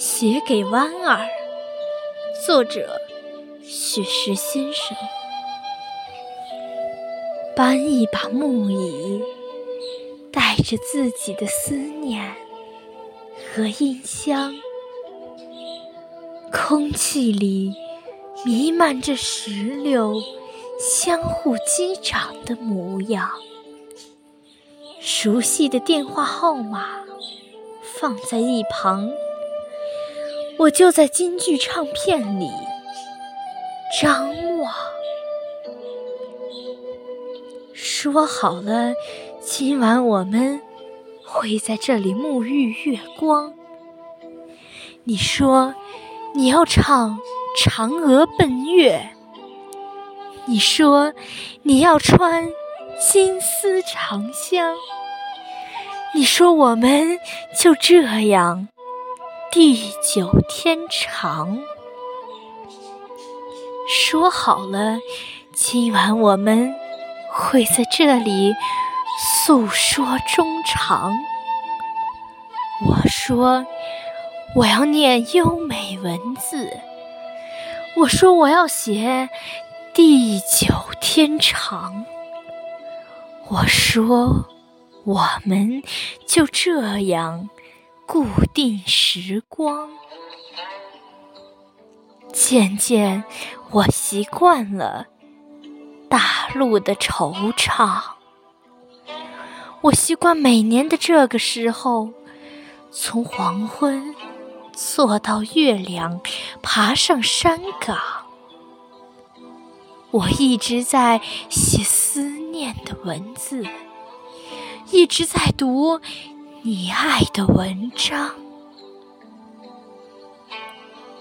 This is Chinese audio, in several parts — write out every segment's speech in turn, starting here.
写给弯儿，作者雪石先生。搬一把木椅，带着自己的思念和音香，空气里弥漫着石榴相互击掌的模样。熟悉的电话号码放在一旁。我就在京剧唱片里张望，说好了，今晚我们会在这里沐浴月光。你说你要唱《嫦娥奔月》，你说你要穿金丝长香，你说我们就这样。地久天长，说好了，今晚我们会在这里诉说衷肠。我说我要念优美文字，我说我要写地久天长，我说我们就这样。固定时光，渐渐我习惯了大陆的惆怅。我习惯每年的这个时候，从黄昏坐到月亮，爬上山岗。我一直在写思念的文字，一直在读。你爱的文章，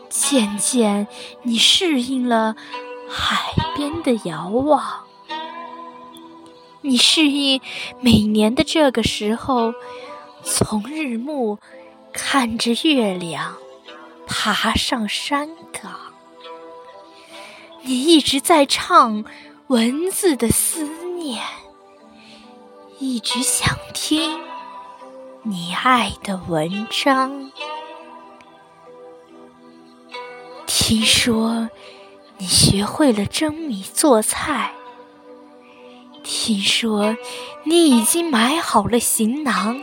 渐渐你适应了海边的遥望，你适应每年的这个时候，从日暮看着月亮爬上山岗。你一直在唱文字的思念，一直想听。你爱的文章，听说你学会了蒸米做菜，听说你已经买好了行囊，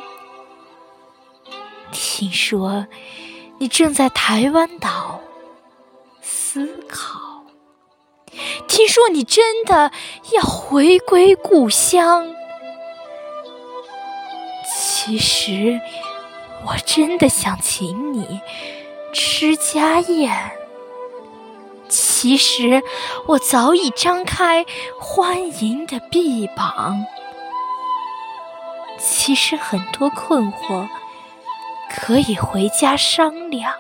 听说你正在台湾岛思考，听说你真的要回归故乡。其实，我真的想请你吃家宴。其实，我早已张开欢迎的臂膀。其实，很多困惑可以回家商量。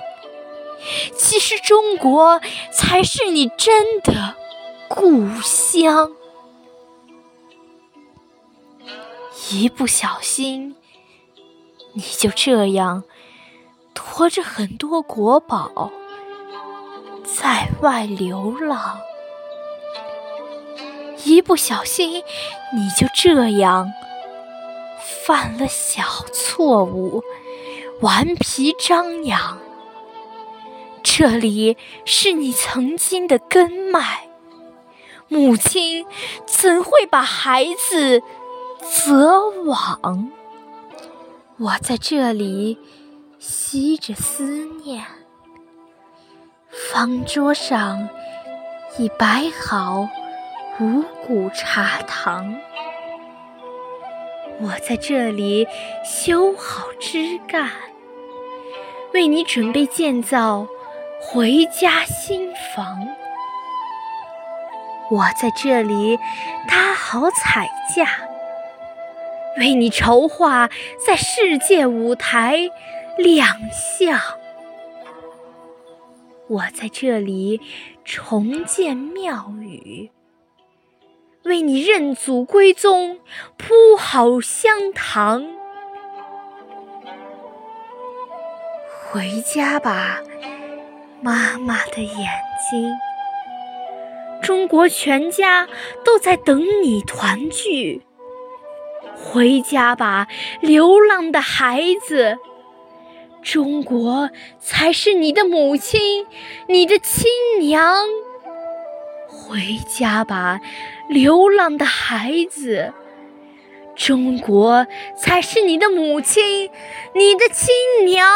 其实，中国才是你真的故乡。一不小心。你就这样驮着很多国宝在外流浪，一不小心你就这样犯了小错误，顽皮张扬。这里是你曾经的根脉，母亲怎会把孩子责往？我在这里吸着思念，方桌上已摆好五谷茶糖。我在这里修好枝干，为你准备建造回家新房。我在这里搭好彩架。为你筹划在世界舞台亮相，我在这里重建庙宇，为你认祖归宗铺好香堂。回家吧，妈妈的眼睛，中国全家都在等你团聚。回家吧，流浪的孩子，中国才是你的母亲，你的亲娘。回家吧，流浪的孩子。中国才是你的母亲，你的亲娘。